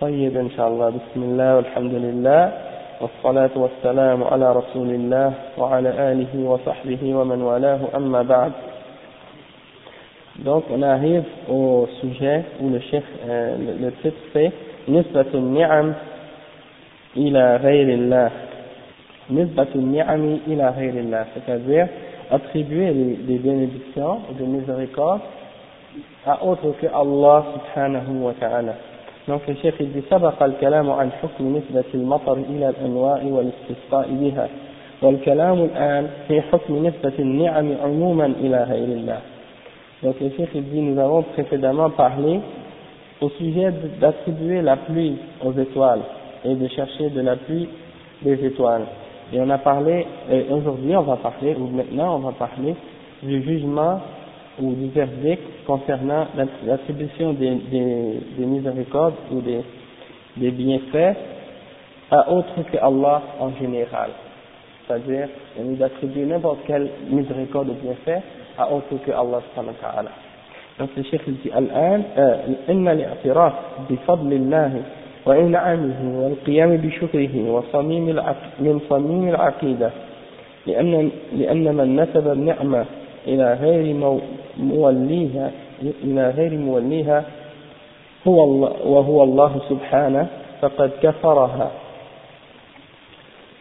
طيب إن شاء الله بسم الله والحمد لله والصلاة والسلام على رسول الله وعلى آله وصحبه ومن والاه أما بعد Donc on arrive au sujet où le chef, euh, le, titre c'est Nisbatun ni'am ila ghayrillah. Nisbatun ni'ami ila ghayrillah, c'est-à-dire attribuer les, les bénédictions et des miséricordes à autre que Allah subhanahu wa ta'ala. Donc le chef il dit سبق الكلام عن حكم نسبة المطر إلى الأنواع والاستسقاء بها والكلام الآن في حكم نسبة النعم عموما إلى غير الله Donc le chef il dit nous avons précédemment parlé au sujet d'attribuer la pluie aux étoiles et de chercher de la pluie des étoiles. Et on a parlé, aujourd'hui on va parler, ou maintenant on va parler du jugement ou du verdict concernant l'attribution des, des, des, miséricordes ou des, des bienfaits à autre que Allah en général. C'est-à-dire, nous d'attribuer n'importe quelle miséricorde ou bienfait à autre que Allah subhanahu wa ta'ala. Donc le cheikh dit الآن إن الاعتراف بفضل الله وإنعامه والقيام بشكره وصميم من صميم العقيدة لأن لأن من نسب النعمة إلى غير موليها إلى غير موليها هو الله وهو الله سبحانه فقد كفرها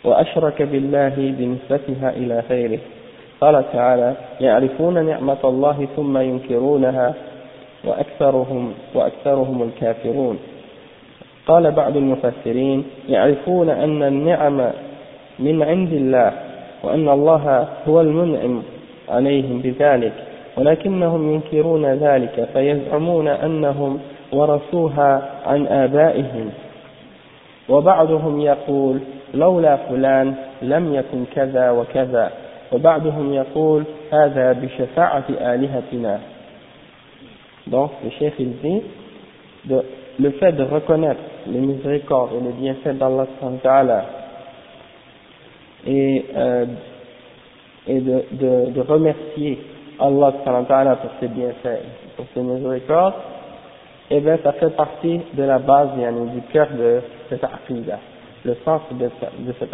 وأشرك بالله بنسبتها إلى غيره. قال تعالى يعرفون نعمة الله ثم ينكرونها وأكثرهم وأكثرهم الكافرون. قال بعض المفسرين يعرفون أن النعم من عند الله وأن الله هو المنعم عليهم بذلك. ولكنهم ينكرون ذلك فيزعمون أنهم ورثوها عن آبائهم. وبعضهم يقول لولا فلان لم يكن كذا وكذا. وبعضهم يقول هذا بشفاعة آلهتنا. Donc, le chef il dit, de, le fait de reconnaître les miséricordes et les bienfaits d'Allah et, euh, et de, de, de remercier Allah pour ses bienfaits, pour ses miséricordes, eh bien ça fait partie de la base yani, du cœur de cette aqidah, le sens de, de cette.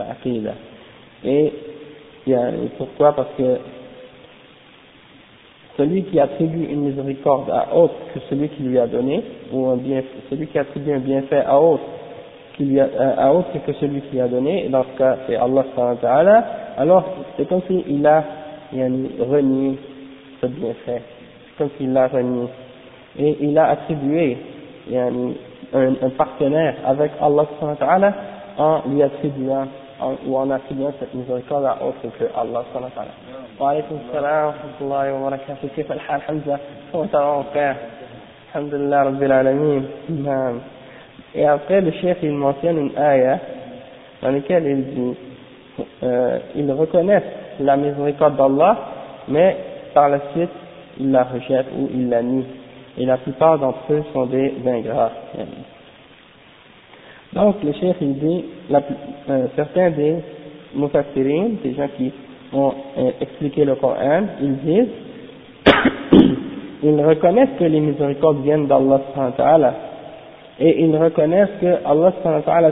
Et yani, pourquoi? Parce que celui qui attribue une miséricorde à autre que celui qui lui a donné, ou bien, celui qui attribue un bienfait à autre, qui lui a, à autre que celui qui lui a donné, dans ce cas c'est Allah alors c'est comme s'il a yani, renié ce bienfait, comme s'il l'a renié. Et il a attribué un, un partenaire avec Allah en lui attribuant ou en attribuant cette miséricorde à autre que Allah wa rahmatullahi wa barakatuh. Kif al-hal Hamza? Comment ça va mon frère? Alhamdulillah Rabbil Alamin. Et après le chef il mentionne une ayah dans laquelle il dit, euh, ils reconnaissent la miséricorde d'Allah, mais par la suite ils la rejettent ou ils la nient. Et la plupart d'entre eux sont des ingrats. Donc, le chef, il dit, euh, certains des mufassirin, des gens qui ont euh, expliqué le Coran, ils disent, ils reconnaissent que les miséricordes viennent d'Allah et ils reconnaissent que Allah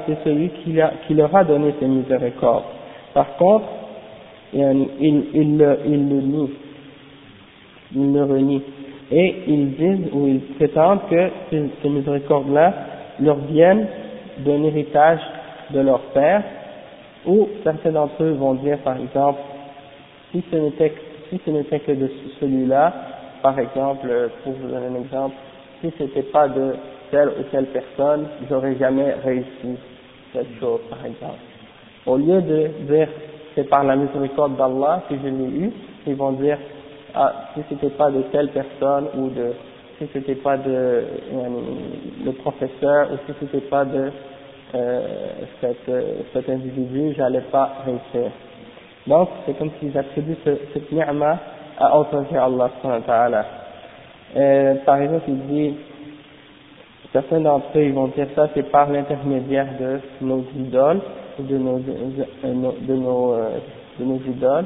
c'est celui qui, a, leur a donné ces miséricordes. Par contre, ils le nient, ils le renient. Et ils disent ou ils prétendent que ces, ces miséricordes-là leur viennent d'un héritage de leur père, ou certains d'entre eux vont dire par exemple, si ce n'était si ce n'était que de celui-là, par exemple, pour vous donner un exemple, si ce n'était pas de telle ou telle personne, j'aurais jamais réussi cette chose, par exemple. Au lieu de dire c'est par la miséricorde d'Allah que je l'ai eu, ils vont dire ah, si c'était pas de telle personne ou de si c'était pas de euh, le professeur ou si c'était pas de euh, cet, euh, cet individu, j'allais pas réussir. Donc, c'est comme s'ils attribuent ce, cette ni'ma à autre que Allah Par exemple, il dit, certains d'entre eux, ils vont dire ça, c'est par l'intermédiaire de nos idoles, ou de nos, de nos, de nos idoles,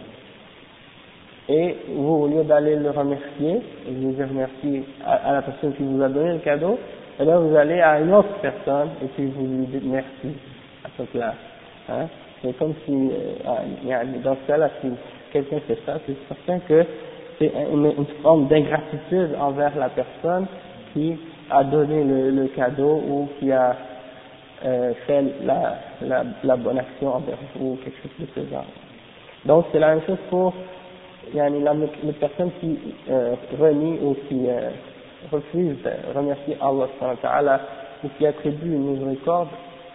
et vous au lieu d'aller le remercier, et vous dire merci à, la personne qui vous a donné le cadeau, et là vous allez à une autre personne et puis vous lui dites merci à ce place. Hein? C'est comme si, euh, dans ce cas-là, si quelqu'un fait ça, c'est certain que c'est une, forme d'ingratitude envers la personne qui a donné le, cadeau ou qui a euh, fait la, la, la, bonne action envers vous ou quelque chose de ce genre. Donc c'est la même chose pour yani la, la personne qui euh, renie ou qui euh, refuse de remercier Allah ou qui attribue une miséricorde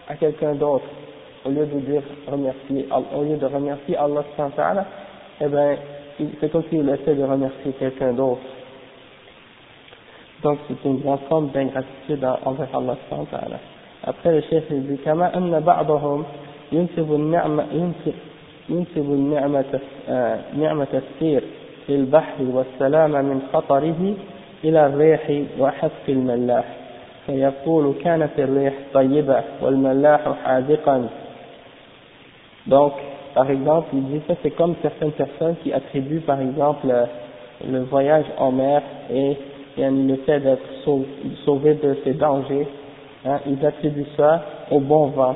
à quelqu'un d'autre, au lieu de dire remercier, au lieu de remercier Allah eh ben, c'est comme s'il essaie de remercier quelqu'un d'autre. Donc c'est une grande forme d'ingratitude envers Allah Après le chef il dit, ينسب النعمة ينسب, ينسب النعمة نعمة السير في البحر والسلام من خطره إلى الريح وحفق الملاح فيقول كانت الريح طيبة والملاح حاذقا Donc, par exemple, il dit ça c'est comme certaines personnes qui attribuent par exemple le voyage en mer et le fait d'être sauvé de ses dangers, hein, ils attribuent ça au bon vent,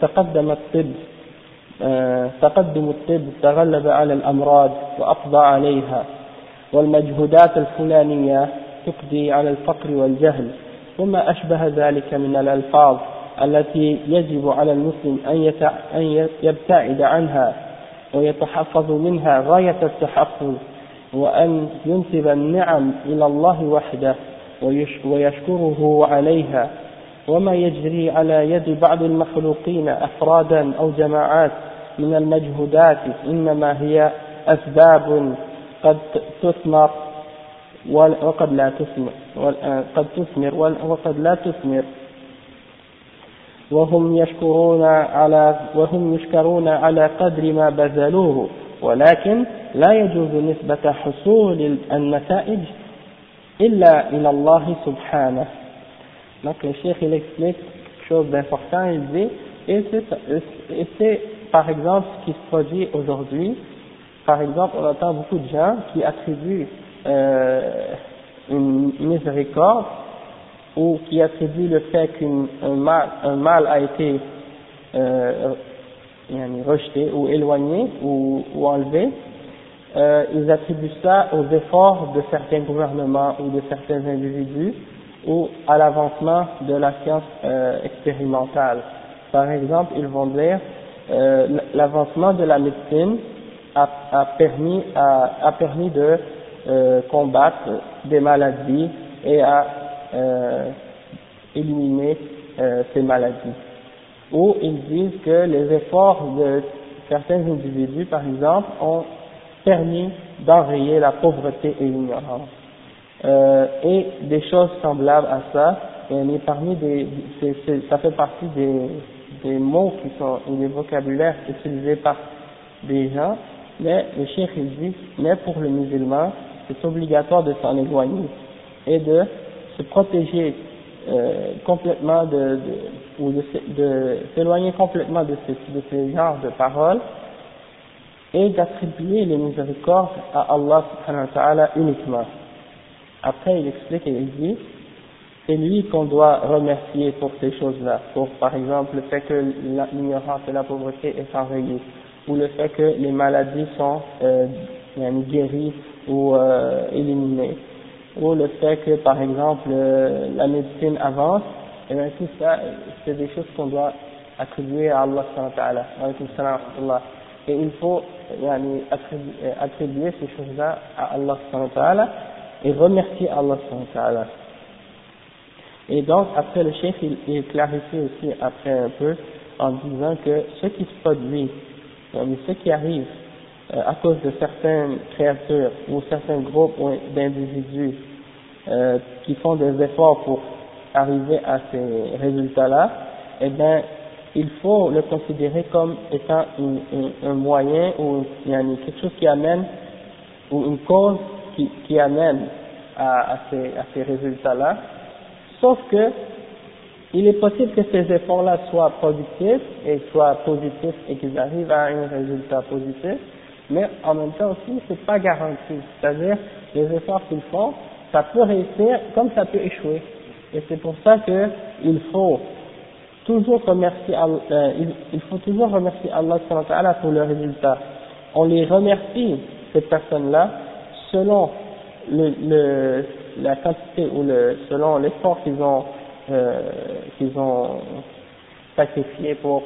تقدم الطب آه، تقدم الطب تغلب على الأمراض وأقضى عليها. والمجهودات الفلانية تقضي على الفقر والجهل. وما أشبه ذلك من الألفاظ التي يجب على المسلم أن يبتعد عنها ويتحفظ منها غاية التحفظ وأن ينسب النعم إلى الله وحده ويشكره عليها. وما يجري على يد بعض المخلوقين أفرادا أو جماعات من المجهودات إنما هي أسباب قد تثمر وقد لا تثمر قد تثمر وقد لا تثمر. وهم يشكرون على وهم يشكرون على قدر ما بذلوه ولكن لا يجوز نسبة حصول النتائج إلا إلى الله سبحانه. Donc le cheikh il explique quelque chose d'important, il dit, et c'est par exemple ce qui se produit aujourd'hui, par exemple on entend beaucoup de gens qui attribuent euh, une miséricorde ou qui attribuent le fait qu'un mal, un mal a été euh, rejeté ou éloigné ou, ou enlevé, euh, ils attribuent ça aux efforts de certains gouvernements ou de certains individus ou à l'avancement de la science euh, expérimentale. Par exemple, ils vont dire euh, l'avancement de la médecine a, a permis, a, a, permis de euh, combattre des maladies et à euh, éliminer euh, ces maladies. Ou ils disent que les efforts de certains individus, par exemple, ont permis d'enrayer la pauvreté et l'ignorance. Euh, et des choses semblables à ça, et parmi des, ça fait partie des, des mots qui sont, ou des vocabulaires utilisés par des gens, mais le chef il dit, mais pour le musulman, c'est obligatoire de s'en éloigner et de se protéger euh, complètement de, de ou de, de s'éloigner complètement de ce, de ce genre de paroles et d'attribuer les miséricordes à Allah subhanahu wa ta'ala uniquement. Après, il explique et il dit, c'est lui qu'on doit remercier pour ces choses-là, pour par exemple le fait que l'ignorance et la pauvreté est enrayée, ou le fait que les maladies sont euh, guéries ou euh, éliminées, ou le fait que par exemple euh, la médecine avance et bien tout ça, c'est des choses qu'on doit attribuer à Allah subhanahu Et il faut attribuer, ces choses-là à Allah et remercier Allah Et donc, après le chef, il, il clarifie aussi après un peu en disant que ce qui se produit, ce qui arrive euh, à cause de certaines créatures ou certains groupes d'individus euh, qui font des efforts pour arriver à ces résultats-là, eh bien, il faut le considérer comme étant un moyen ou quelque chose qui amène, ou une cause qui, qui amène à, à ces, à ces résultats-là, sauf que il est possible que ces efforts-là soient productifs et soient positifs et qu'ils arrivent à un résultat positif, mais en même temps aussi, c'est pas garanti. C'est-à-dire, les efforts qu'ils font, ça peut réussir comme ça peut échouer. Et c'est pour ça que il faut toujours remercier euh, il, faut toujours remercier Allah pour le résultat. On les remercie, ces personnes-là, selon la quantité ou selon l'effort qu'ils ont, euh, qu'ils ont sacrifié pour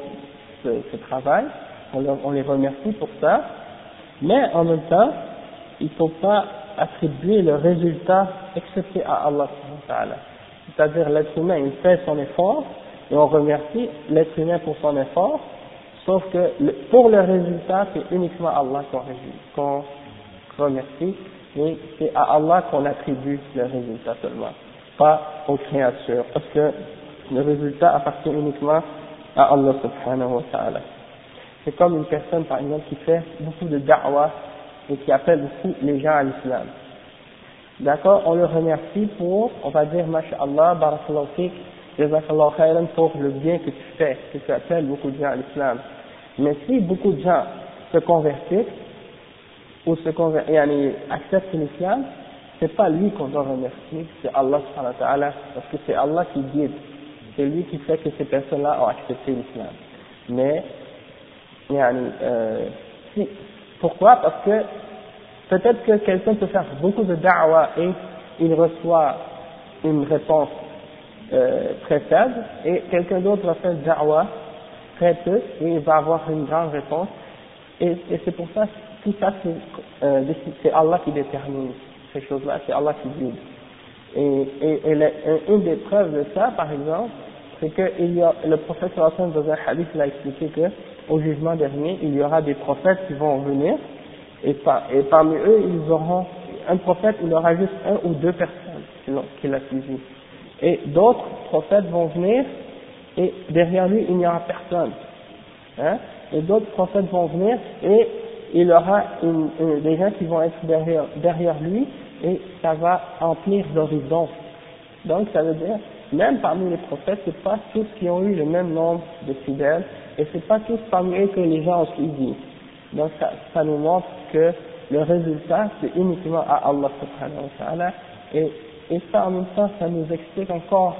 ce, travail. On, on, les remercie pour ça. Mais en même temps, il ne faut pas attribuer le résultat excepté à Allah. C'est-à-dire l'être humain, il fait son effort, et on remercie l'être humain pour son effort, sauf que pour le résultat, c'est uniquement Allah qu'on remercie, et c'est à Allah qu'on attribue le résultat seulement, pas aux créatures, parce que le résultat appartient uniquement à Allah subhanahu wa ta'ala. C'est comme une personne, par exemple, qui fait beaucoup de da'wah et qui appelle beaucoup les gens à l'islam. D'accord On le remercie pour, on va dire, masha'Allah, barakallahu fik, jazakallahu khayran pour le bien que tu fais, que tu appelles beaucoup de gens à l'islam. Mais si beaucoup de gens se convertissent, ou se convertissent, acceptent l'islam, c'est pas lui qu'on doit remercier, c'est Allah parce que c'est Allah qui guide. C'est lui qui fait que ces personnes-là ont accepté l'islam. Mais, yani, euh, pourquoi? Parce que peut-être que quelqu'un peut faire beaucoup de da'wah et il reçoit une réponse euh, très faible et quelqu'un d'autre va faire da'wah très peu et il va avoir une grande réponse et, et c'est pour ça tout ça c'est Allah qui détermine ces choses-là c'est Allah qui guide et, et, une des preuves de ça par exemple c'est que il y a, le prophète dans un hadith l'a expliqué que au jugement dernier il y aura des prophètes qui vont venir et, par, et parmi eux ils auront un prophète il aura juste un ou deux personnes qui l'a suivi et d'autres prophètes vont venir et derrière lui il n'y aura personne. Hein? Et d'autres prophètes vont venir et il aura des gens qui vont être derrière, lui et ça va emplir l'horizon. Donc ça veut dire, même parmi les prophètes, c'est pas tous qui ont eu le même nombre de fidèles et c'est pas tous parmi eux que les gens ont suivi. Donc ça, nous montre que le résultat c'est uniquement à Allah subhanahu wa ta'ala et et ça, en même temps, ça nous explique encore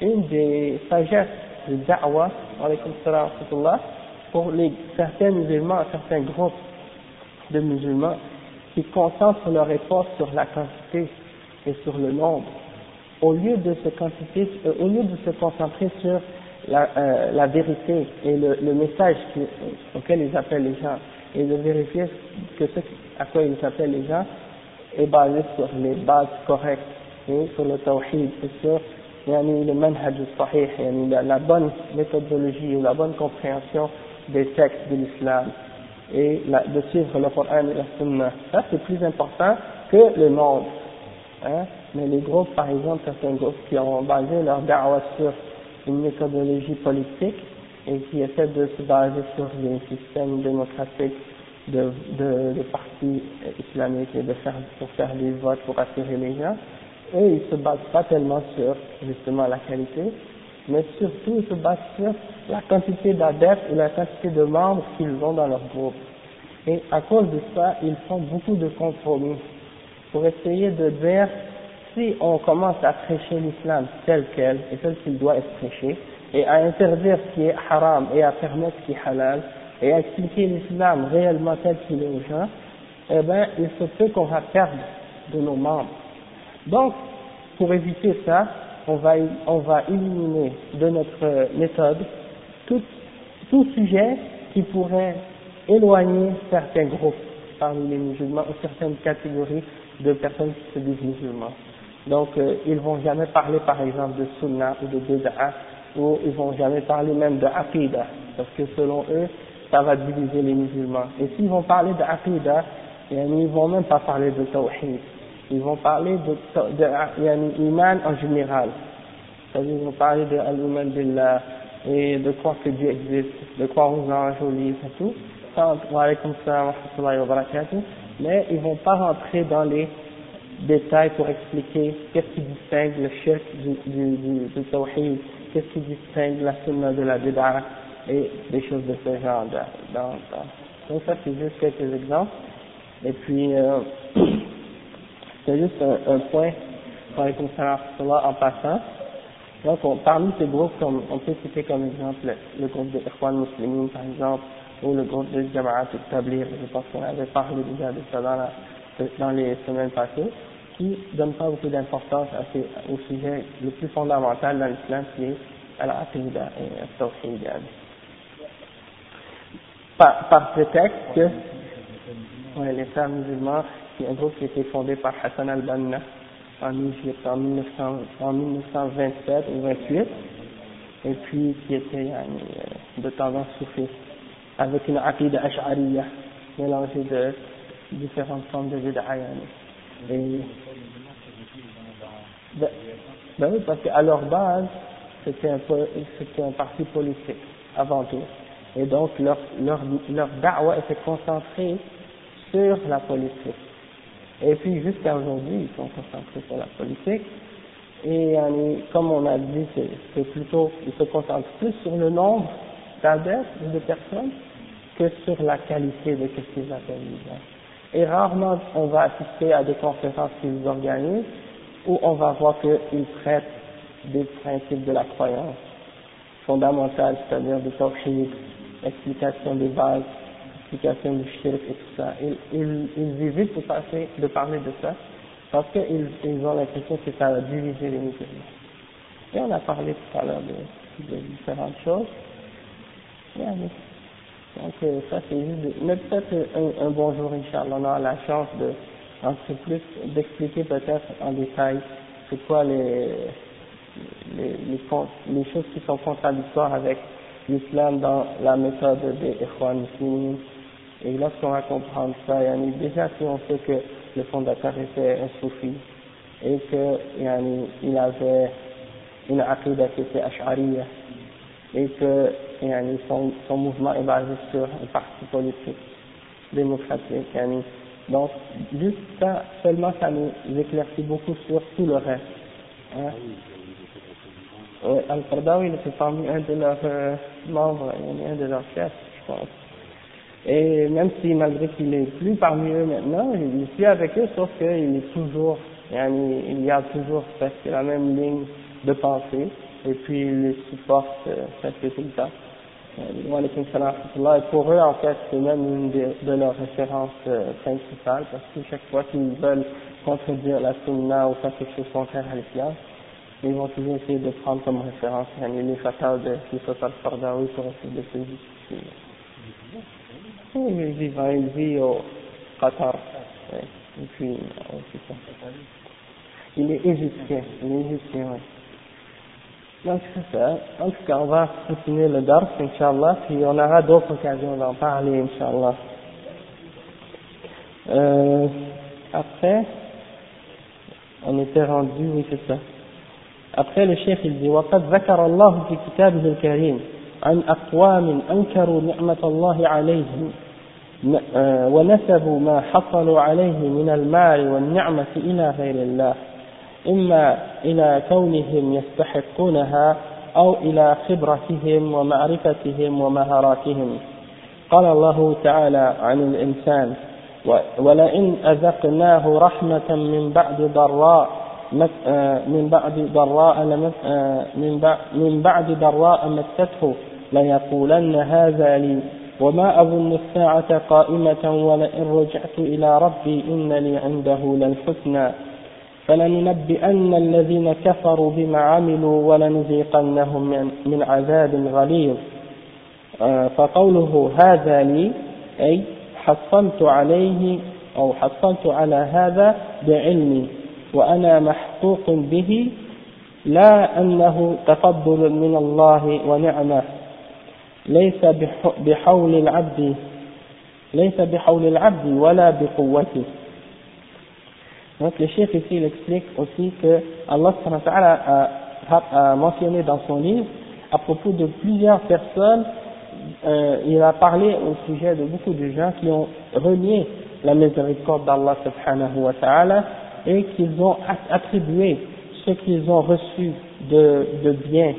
une des sagesses de da'wah, pour les, certains musulmans, certains groupes de musulmans qui concentrent leur effort sur la quantité et sur le nombre, au lieu de se, euh, concentrer sur la, euh, la vérité et le, message auquel ils appellent les gens, et de vérifier que ce à quoi ils appellent les gens est basé sur les bases correctes sur le tawhid sur le manhaj sahih, la, la bonne méthodologie ou la bonne compréhension des textes de l'islam et de suivre le Coran et la Sunna. Ça c'est plus important que le nombre. Hein? Mais les groupes, par exemple, certains groupes qui ont basé leur da'wah sur une méthodologie politique et qui essaient de se baser sur les systèmes démocratiques de, de, de partis islamiques et de faire, pour faire des votes pour attirer les gens, eux, ils se basent pas tellement sur justement la qualité, mais surtout se basent sur la quantité d'adeptes et la quantité de membres qu'ils ont dans leur groupe. Et à cause de ça, ils font beaucoup de compromis pour essayer de dire si on commence à prêcher l'islam tel quel et tel qu'il doit être prêché, et à interdire ce qui est haram et à permettre ce qui est halal, et à expliquer l'islam réellement tel qu'il est aux gens, eh bien, il se peut qu'on va perdre de nos membres. Donc, pour éviter ça, on va, éliminer de notre méthode tout, sujet qui pourrait éloigner certains groupes parmi les musulmans ou certaines catégories de personnes qui se disent musulmans. Donc, euh, ils vont jamais parler, par exemple, de sunnah ou de bid'ah, ou ils vont jamais parler même de aqidah, parce que selon eux, ça va diviser les musulmans. Et s'ils vont parler de aqidah, ils vont même pas parler de tawhid. Ils vont parler de, de, iman en général. C'est-à-dire, ils vont parler de al-iman billah, et de croire que Dieu existe, de croire aux anges, aux livres et tout. Mais ils vont pas rentrer dans les détails pour expliquer qu'est-ce qui distingue le chef du, du, du, du tawhid, qu'est-ce qui distingue la sunna de la bid'a et des choses de ce genre. Dans, Donc ça c'est juste quelques exemples. Et puis euh, c'est juste un, un point, en passant. Donc on, parmi ces groupes, comme, on peut citer comme exemple le groupe de Ikhwan Muslimin par exemple, ou le groupe de Jama'at Tablir, je pense qu'on avait parlé déjà de ça dans, les semaines passées qui ne donne pas beaucoup d'importance au sujet le plus fondamental dans l'islam qui est al-aqidah et al-tawhid. Par, par prétexte les frères musulmans, c'est un groupe qui a été fondé par Hassan al-Banna en Égypte en, 1900, en 1927 ou 28 et puis qui était euh, de tendance soufiste avec une aqidah ash'ariyah mélangée de différentes formes de bid'a et, ben, ben, oui, parce qu'à leur base, c'était un, parti politique, avant tout. Et donc, leur, leur, leur da'wah était concentrée sur la politique. Et puis, jusqu'à aujourd'hui, ils sont concentrés sur la politique. Et comme on a dit, c'est plutôt, ils se concentrent plus sur le nombre d'adeptes, de personnes, que sur la qualité de ce qu'ils appellent et rarement on va assister à des conférences qu'ils organisent où on va voir qu'ils traitent des principes de la croyance fondamentale, c'est-à-dire du tawhid, explication des bases, explication du shirk et tout ça. Ils, ils, ils évitent de, passer, de parler de ça parce qu'ils ils ont l'impression que ça va diviser les musulmans. Et on a parlé tout à l'heure de, différentes choses. Donc euh, ça c'est juste, mais peut-être un, un, bon jour, Inch'Allah, on aura la chance de, plus, d'expliquer peut-être en détail c'est quoi les, les, les, les, choses qui sont contradictoires avec l'islam dans la méthode des Ikhwan muslims. Et lorsqu'on va comprendre ça, yani, déjà si on sait que le fondateur était un soufi et que yani, il avait une aqidah qui était ash'ariyah et que yani, son, son mouvement est basé sur un parti politique démocratique. Yani. Donc, juste ça, seulement ça nous éclaircit beaucoup sur tout le reste. Hein. Oui, Al-Qardawi, il était parmi un de leurs euh, membres, un de leurs chefs, je pense. Et même si malgré qu'il est plus parmi eux maintenant, il est avec eux, sauf qu'il est toujours, il y a toujours presque la même ligne de pensée, et puis il les supporte euh, presque tout le temps. Et pour eux, en fait, c'est même une de, leurs références euh, principales, parce que chaque fois qu'ils veulent contredire la sunna ou faire quelque chose contraire à l'islam, ils vont toujours essayer de prendre comme référence les fatales de Yusuf al-Fardawi pour essayer de se justifier. Il vit, il vit au Qatar. Et puis, c'est ça. Il est égyptien, il est égyptien, oui. Donc c'est ça. En tout cas, on va continuer le dars, Inch'Allah, puis on aura d'autres occasions d'en parler, Inch'Allah. Euh, après, on était rendu, oui c'est ça. Après le chef il dit وقد ذكر الله في كتابه الكريم عن أقوام أنكروا نعمة الله عليهم ونسبوا ما حصلوا عليه من المال والنعمة إلى غير الله إما إلى كونهم يستحقونها أو إلى خبرتهم ومعرفتهم ومهاراتهم. قال الله تعالى عن الإنسان ولئن أذقناه رحمة من بعد ضراء من بعد ضراء من بعد ضراء مسته ليقولن هذا لي وما أظن الساعة قائمة ولئن رجعت إلى ربي إن لي عنده للحسنى فلننبئن الذين كفروا بما عملوا ولنذيقنهم من, عذاب غليظ. آه، فقوله هذا لي أي حصلت عليه أو حصلت على هذا بعلمي وأنا محقوق به لا أنه تفضل من الله ونعمة. ليس بحول العبد ليس بحول العبد ولا بقوته Donc le chef ici il explique aussi que Allah a, a mentionné dans son livre à propos de plusieurs personnes, euh, il a parlé au sujet de beaucoup de gens qui ont renié la miséricorde d'Allah subhanahu wa ta'ala et qu'ils ont attribué ce qu'ils ont reçu de, de biens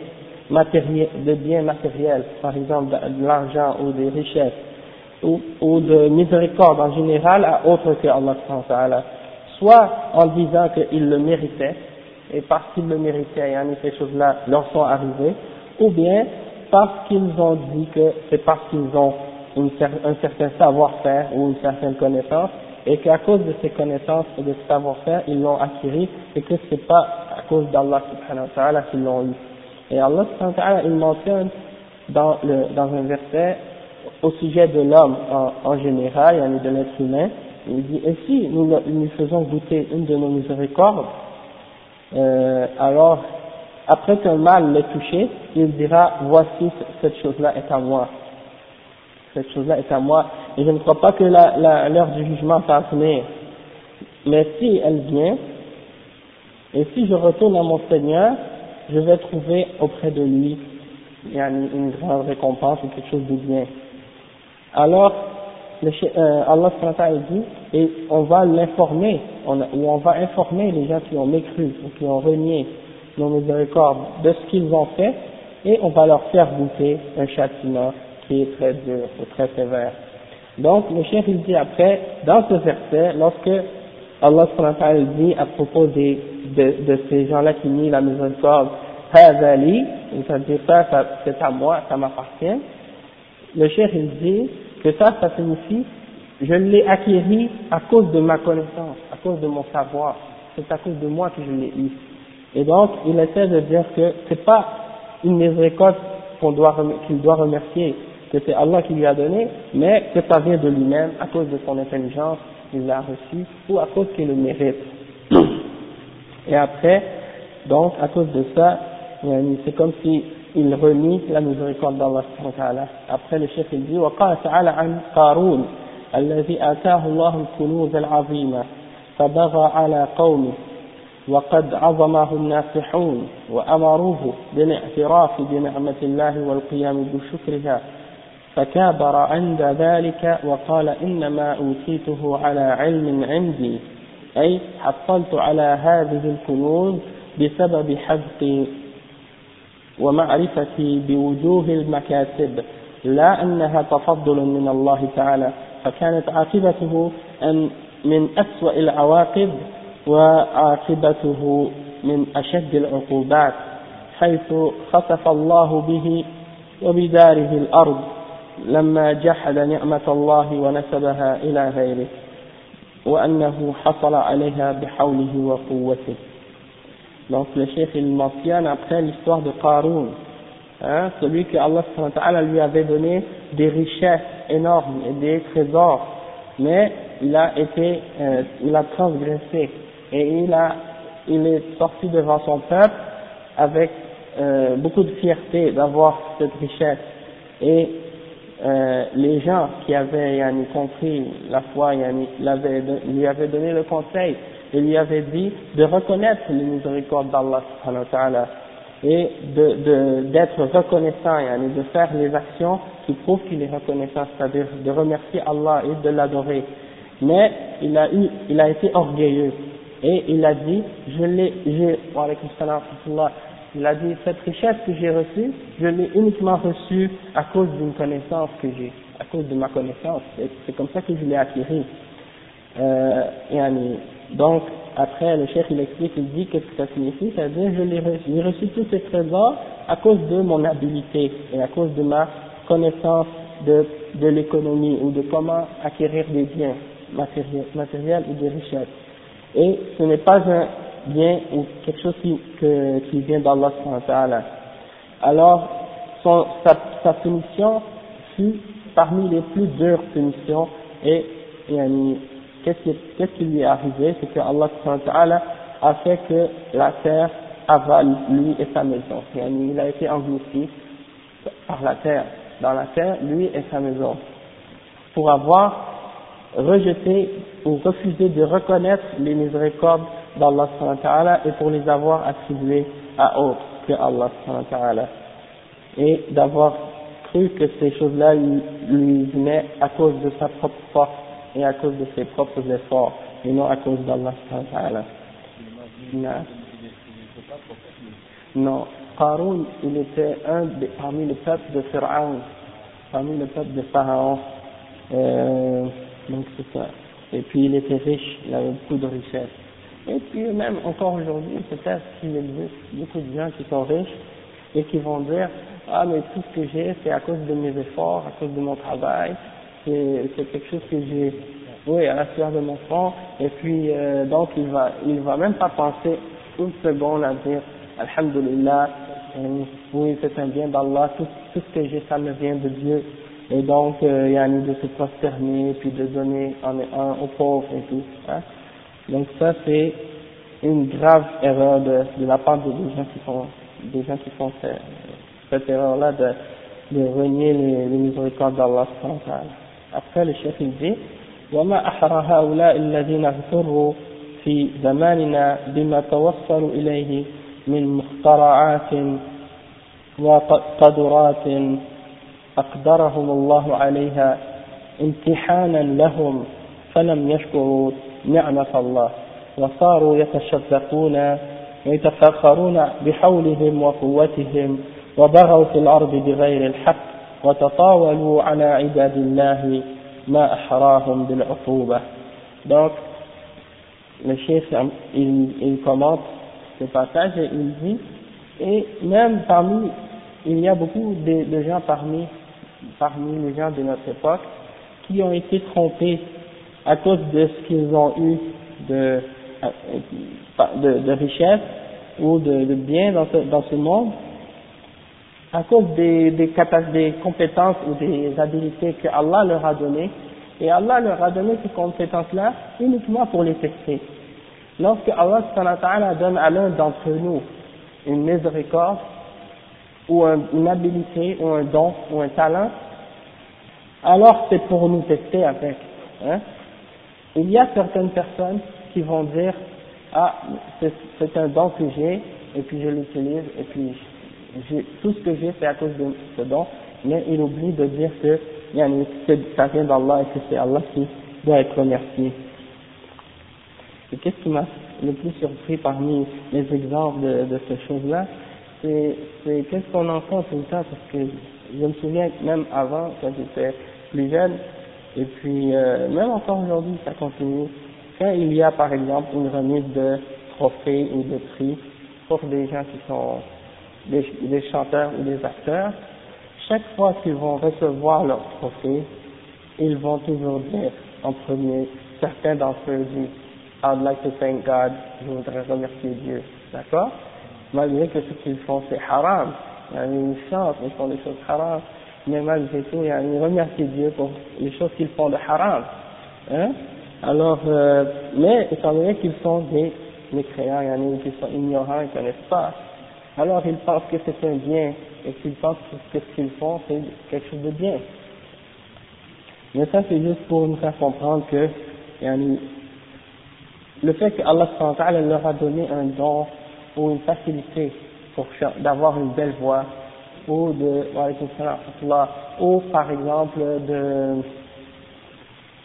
matériels, de biens matériels, par exemple de, l'argent ou des richesses, ou, ou, de miséricorde en général à autre que Allah. Soit en disant qu'ils le méritaient, et parce qu'ils le méritaient, et ces choses-là leur sont arrivées, ou bien parce qu'ils ont dit que c'est parce qu'ils ont un certain savoir-faire ou une certaine connaissance, et qu'à cause de ces connaissances et de ce savoir-faire, ils l'ont acquis, et que c'est pas à cause d'Allah subhanahu wa ta'ala qu'ils l'ont eu. Et Allah il mentionne dans, le, dans un verset au sujet de l'homme en, en général, de l'être humain, il dit, et si nous lui faisons goûter une de nos miséricordes, euh, alors après qu'un mal l'ait touché, il dira, voici cette chose-là est à moi. Cette chose-là est à moi. Et je ne crois pas que l'heure du jugement va venir. Mais si elle vient, et si je retourne à mon Seigneur, je vais trouver auprès de lui une grande récompense ou quelque chose de bien. Alors, le, euh, Allah dit, et on va l'informer, ou on va informer les gens qui ont mécru ou qui ont renié nos miséricordes de ce qu'ils ont fait et on va leur faire goûter un châtiment qui est très dur très sévère. Donc le chef il dit après, dans ce verset, lorsque Allah dit à propos de, de ces gens-là qui nient la miséricorde, c'est-à-dire ça, ça c'est à moi, ça m'appartient, le chef il dit que ça, ça signifie je l'ai acquis à cause de ma connaissance, à cause de mon savoir, c'est à cause de moi que je l'ai eu. Et donc, il essaie de dire que c'est pas une miséricorde qu'on doit, qu'il doit remercier, que c'est Allah qui lui a donné, mais que ça vient de lui-même, à cause de son intelligence, il l'a reçu, ou à cause qu'il le mérite. Et après, donc, à cause de ça, c'est comme si il renie la miséricorde d'Allah Après, le chef, il dit, وقال تعالى عن قارون الذي آتاه الله الكنوز العظيمة فبغى على قومه وقد عظمه الناصحون وأمروه بالاعتراف بنعمة الله والقيام بشكرها فكابر عند ذلك وقال إنما أوتيته على علم عندي. أي حصلت على هذه الكنوز بسبب حذقي ومعرفتي بوجوه المكاسب لا أنها تفضل من الله تعالى. فكانت عاقبته أن من أسوأ العواقب وعاقبته من أشد العقوبات حيث خسف الله به وبداره الأرض. لما جحد نعمة الله ونسبها إلى غيره وأنه حصل عليها بحوله وقوته Donc le chef il mentionne après l'histoire de Qaroun, hein, celui que Allah lui avait donné des richesses énormes et des trésors, mais il a été, euh, il a transgressé et il a, il est sorti devant son peuple avec euh, beaucoup de fierté d'avoir cette richesse et euh, les gens qui avaient yani, compris la foi yani, lui avaient donné le conseil et lui avaient dit de reconnaître les miséricordes d'Allah et de d'être reconnaissant yani, de faire les actions qui prouvent qu'il est reconnaissant c'est-à-dire de remercier Allah et de l'adorer. Mais il a eu il a été orgueilleux et il a dit, je l'ai, il a dit, cette richesse que j'ai reçue, je l'ai uniquement reçue à cause d'une connaissance que j'ai, à cause de ma connaissance, c'est comme ça que je l'ai acquérie. Euh, donc, après, le chef, il explique, il dit qu'est-ce que ça signifie, c'est-à-dire, je l'ai reçu, j'ai reçu tous ces trésors à cause de mon habileté et à cause de ma connaissance de, l'économie ou de comment acquérir des biens matériels ou des richesses. Et ce n'est pas un, vient, ou quelque chose qui, qui vient d'Allah alors son, sa, punition fut parmi les plus dures punitions et, qu'est-ce qui, qu'est-ce qui lui est arrivé? C'est que Allah a fait que la terre avale lui et sa maison. Il a été englouti par la terre. Dans la terre lui et sa maison. Pour avoir rejeté ou refusé de reconnaître les miséricordes d'Allah et pour les avoir attribuées à autre que Allah et d'avoir cru que ces choses-là lui venaient à cause de sa propre force et à cause de ses propres efforts et non à cause d'Allah non. Qarun il était un parmi le peuple de Pharaon. Parmi le peuple de Pharaon. Euh, donc c'est ça. Et puis il était riche. Il avait beaucoup de richesses et puis même encore aujourd'hui, peut-être qu'il existe beaucoup de gens qui sont riches et qui vont dire ah mais tout ce que j'ai c'est à cause de mes efforts, à cause de mon travail, c'est quelque chose que j'ai oui à la sueur de mon front et puis euh, donc il va il va même pas penser une seconde à dire Alhamdulillah euh, oui c'est un bien d'Allah tout, tout ce que j'ai ça me vient de Dieu et donc il y a de se prosterner puis de donner en, en, aux pauvres et tout hein. Donc ça c'est une grave erreur de, de la part des gens qui font, des gens qui font cette, cette erreur-là de, de renier les, les miséricordes d'Allah. Après le chef il dit وما أحرى هؤلاء الذين اغتروا في زماننا بما توصلوا إليه من مخترعات وقدرات أقدرهم الله عليها امتحانا لهم فلم يشكروا نعمة الله وصاروا يتشدقون ويتفاخرون بحولهم وقوتهم وبغوا في الأرض بغير الحق وتطاولوا على عباد الله ما أحراهم بالعقوبة. دوك الشيخ الكماط في فتاجة إلزي نعم فهمي Il y a beaucoup de, de gens parmi, parmi les gens de notre époque qui ont été trompés à cause de ce qu'ils ont eu de, de, de richesse ou de, de bien dans ce, dans ce monde, à cause des, des, des compétences ou des habilités que Allah leur a données, et Allah leur a donné ces compétences-là uniquement pour les tester. Lorsque Allah donne à l'un d'entre nous une miséricorde, ou une habilité, ou un don, ou un talent, alors c'est pour nous tester avec. Hein il y a certaines personnes qui vont dire ah c'est un don que j'ai et puis je l'utilise et puis tout ce que j'ai c'est à cause de ce don mais il oublie de dire que ça vient d'Allah et que c'est Allah qui doit être remercié. Et qu'est-ce qui m'a le plus surpris parmi les exemples de, de ces choses-là c'est qu'est-ce qu'on entend tout le temps parce que je me souviens même avant quand j'étais plus jeune et puis, euh, même encore aujourd'hui, ça continue. Quand il y a, par exemple, une remise de trophées ou de prix pour des gens qui sont des, des chanteurs ou des acteurs, chaque fois qu'ils vont recevoir leur trophée, ils vont toujours dire en premier, certains d'entre eux disent, I'd like to thank God, je voudrais remercier Dieu, d'accord? Malgré que ce qu'ils font c'est haram, ils chantent, ils font des choses haram, mais malgré tout, il remercier Dieu pour les choses qu'ils font de haram. Hein? Alors, euh, mais étant donné qu'ils sont des mécréants, qu'ils sont ignorants, ils ne connaissent pas, alors ils pensent que c'est un bien et qu'ils pensent que ce qu'ils font c'est quelque chose de bien. Mais ça c'est juste pour nous faire comprendre que le fait que Allah leur a donné un don ou une facilité pour d'avoir une belle voix, ou de ou par exemple de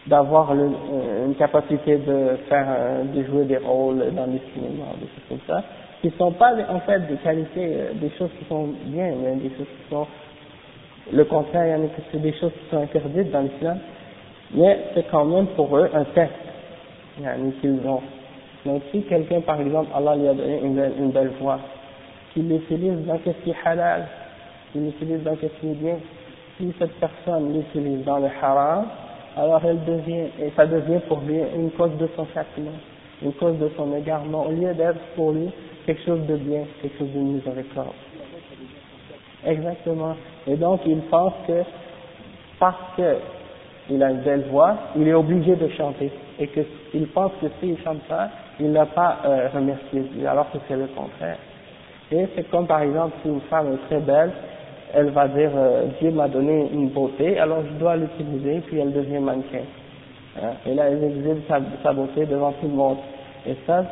d'avoir une capacité de faire de jouer des rôles dans les cinémas des choses comme ça qui sont pas en fait des qualités euh, des choses qui sont bien mais des choses qui sont le contraire c'est des choses qui sont interdites dans l'islam mais c'est quand même pour eux un test qu'ils ont. Donc si quelqu'un par exemple Allah lui a donné une belle, une belle voix qu'il l'utilise dans ce qui est halal? Il l'utilise dans quelque chose bien. Si cette personne l'utilise dans le haram, alors elle devient, et ça devient pour lui une cause de son châtiment. une cause de son égarement, au lieu d'être pour lui quelque chose de bien, quelque chose de miséricorde. Exactement. Et donc il pense que parce qu'il a une belle voix, il est obligé de chanter. Et qu'il pense que s'il chante pas, il n'a pas euh, remercié Dieu, alors que c'est le contraire. Et c'est comme par exemple si une femme est très belle, elle va dire euh, Dieu m'a donné une beauté, alors je dois l'utiliser, puis elle devient mannequin. Hein? Et là, elle exhibe sa, beauté devant tout le monde. Et ça,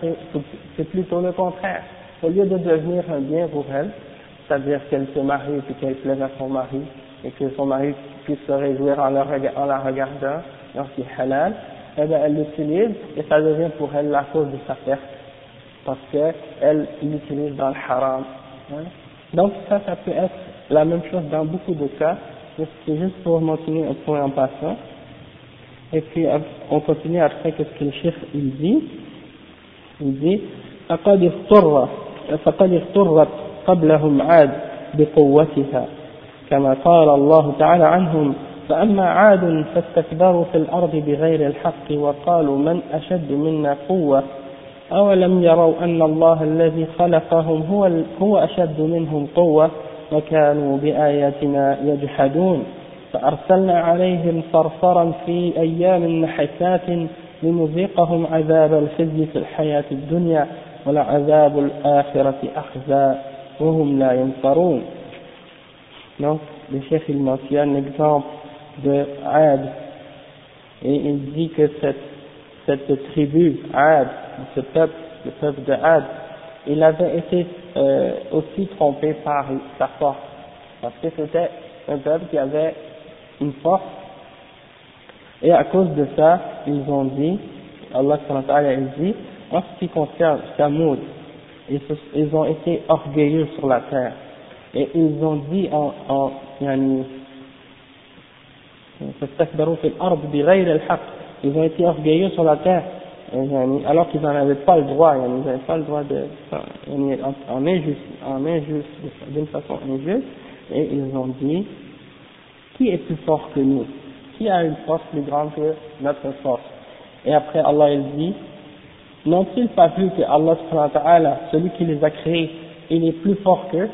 c'est plutôt le contraire. Au lieu de devenir un bien pour elle, c'est-à-dire qu'elle se marie et qu'elle plaise à son mari, et que son mari puisse se réjouir en la, regardant, lorsqu'il est halal, eh bien, elle l'utilise et ça devient pour elle la cause de sa perte, parce qu'elle l'utilise dans le haram. Hein? Donc ça, ça peut être la même chose dans beaucoup de cas, c'est juste pour mentionner un point en passant. Et puis on continue après qu'est-ce que le chef il dit. Il dit فقد اضطر فقد اضطرت قبلهم عاد بقوتها كما قال الله تعالى عنهم فأما عاد فاستكبروا في الأرض بغير الحق وقالوا من أشد منا قوة أولم يروا أن الله الذي خلقهم هو, هو أشد منهم قوة وكانوا بآياتنا يجحدون فأرسلنا عليهم صرصرا في أيام نحسات لنذيقهم عذاب الخزي في الحياة الدنيا ولعذاب الآخرة أخزى وهم لا ينصرون. Donc, le chef il mentionne l'exemple de Ad. Et il dit que cette, cette tribu Ad, ce peuple, le peuple de Ad, il avait été euh, aussi trompé par sa force, parce que c'était un peuple qui avait une force, et à cause de ça, ils ont dit, Allah il dit, en ce qui concerne Samoud, ils, ont été orgueilleux sur la terre, et ils ont dit en, en yani, ils ont été orgueilleux sur la terre alors qu'ils n'en avaient pas le droit, ils n'avaient pas le droit de, en injuste, en d'une façon injuste, et ils ont dit, qui est plus fort que nous? Qui a une force plus grande que notre force? Et après Allah il dit, n'ont-ils pas vu que Allah, celui qui les a créés, il est plus fort qu'eux?